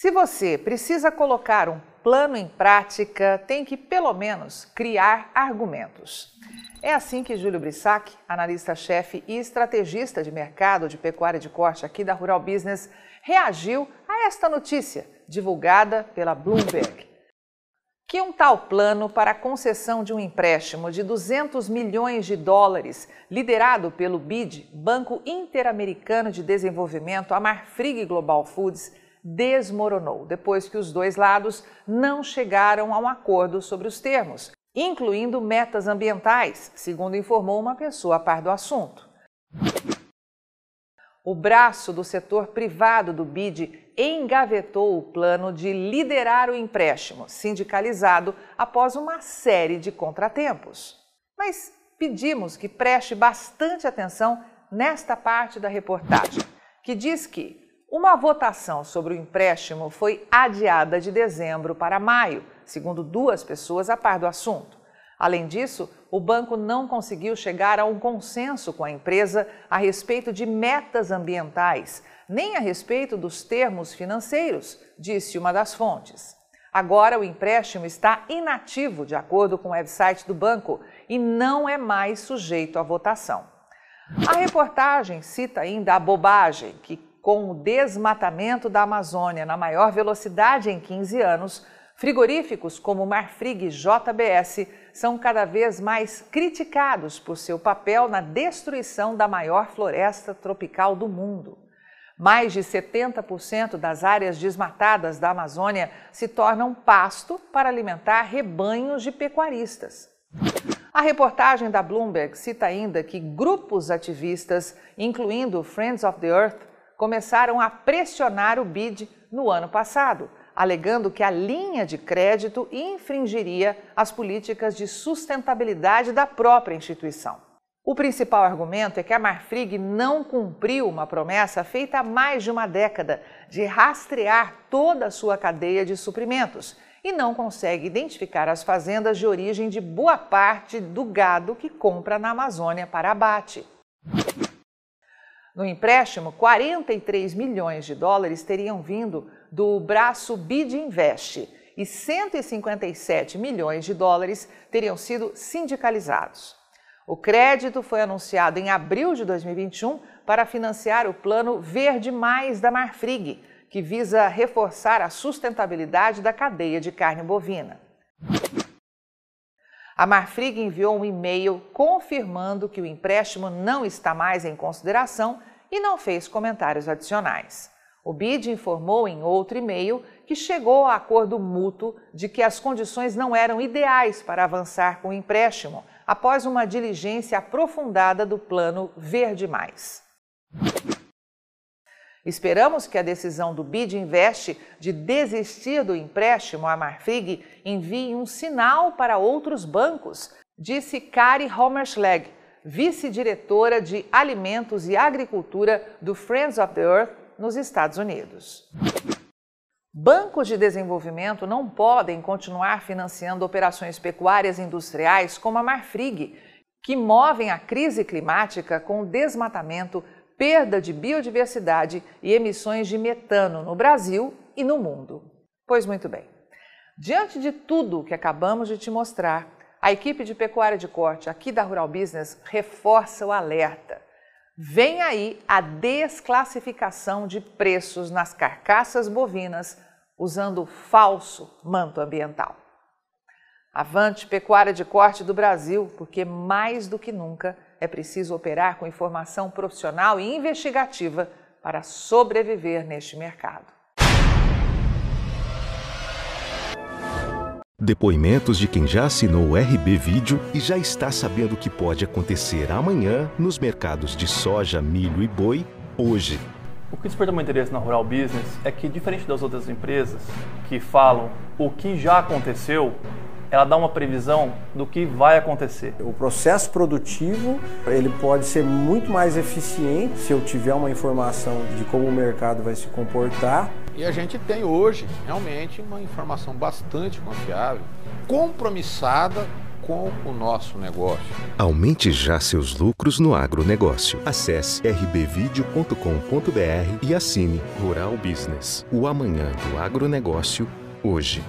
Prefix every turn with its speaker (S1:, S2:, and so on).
S1: Se você precisa colocar um plano em prática, tem que pelo menos criar argumentos. É assim que Júlio Brissac, analista-chefe e estrategista de mercado de pecuária de corte aqui da Rural Business, reagiu a esta notícia divulgada pela Bloomberg. Que um tal plano para a concessão de um empréstimo de 200 milhões de dólares, liderado pelo BID, Banco Interamericano de Desenvolvimento, a Marfrig Global Foods, desmoronou depois que os dois lados não chegaram a um acordo sobre os termos, incluindo metas ambientais, segundo informou uma pessoa a par do assunto. O braço do setor privado do BID engavetou o plano de liderar o empréstimo sindicalizado após uma série de contratempos. Mas pedimos que preste bastante atenção nesta parte da reportagem, que diz que uma votação sobre o empréstimo foi adiada de dezembro para maio, segundo duas pessoas a par do assunto. Além disso, o banco não conseguiu chegar a um consenso com a empresa a respeito de metas ambientais, nem a respeito dos termos financeiros, disse uma das fontes. Agora o empréstimo está inativo, de acordo com o website do banco, e não é mais sujeito à votação. A reportagem cita ainda a bobagem que com o desmatamento da Amazônia na maior velocidade em 15 anos, frigoríficos como Marfrig e JBS são cada vez mais criticados por seu papel na destruição da maior floresta tropical do mundo. Mais de 70% das áreas desmatadas da Amazônia se tornam pasto para alimentar rebanhos de pecuaristas. A reportagem da Bloomberg cita ainda que grupos ativistas, incluindo Friends of the Earth, começaram a pressionar o BID no ano passado, alegando que a linha de crédito infringiria as políticas de sustentabilidade da própria instituição. O principal argumento é que a Marfrig não cumpriu uma promessa feita há mais de uma década de rastrear toda a sua cadeia de suprimentos e não consegue identificar as fazendas de origem de boa parte do gado que compra na Amazônia para abate. No empréstimo, 43 milhões de dólares teriam vindo do braço BID Invest e 157 milhões de dólares teriam sido sindicalizados. O crédito foi anunciado em abril de 2021 para financiar o plano Verde Mais da Marfrig, que visa reforçar a sustentabilidade da cadeia de carne bovina. A Marfrig enviou um e-mail confirmando que o empréstimo não está mais em consideração e não fez comentários adicionais. O BID informou em outro e-mail que chegou a acordo mútuo de que as condições não eram ideais para avançar com o empréstimo após uma diligência aprofundada do plano Verde Mais. Esperamos que a decisão do BID Invest de desistir do empréstimo à Marfrig envie um sinal para outros bancos, disse Kari Hommerschlag, vice-diretora de Alimentos e Agricultura do Friends of the Earth nos Estados Unidos. Bancos de desenvolvimento não podem continuar financiando operações pecuárias industriais como a Marfrig, que movem a crise climática com o desmatamento perda de biodiversidade e emissões de metano no Brasil e no mundo. Pois muito bem. Diante de tudo que acabamos de te mostrar, a equipe de pecuária de corte aqui da Rural Business reforça o alerta. Vem aí a desclassificação de preços nas carcaças bovinas usando falso manto ambiental. Avante pecuária de corte do Brasil, porque mais do que nunca é preciso operar com informação profissional e investigativa para sobreviver neste mercado.
S2: Depoimentos de quem já assinou o RB Vídeo e já está sabendo o que pode acontecer amanhã nos mercados de soja, milho e boi hoje.
S3: O que desperta meu interesse na Rural Business é que, diferente das outras empresas que falam o que já aconteceu, ela dá uma previsão do que vai acontecer.
S4: O processo produtivo ele pode ser muito mais eficiente se eu tiver uma informação de como o mercado vai se comportar.
S5: E a gente tem hoje realmente uma informação bastante confiável, compromissada com o nosso negócio.
S2: Aumente já seus lucros no agronegócio. Acesse rbvideo.com.br e assine Rural Business. O amanhã do agronegócio, hoje.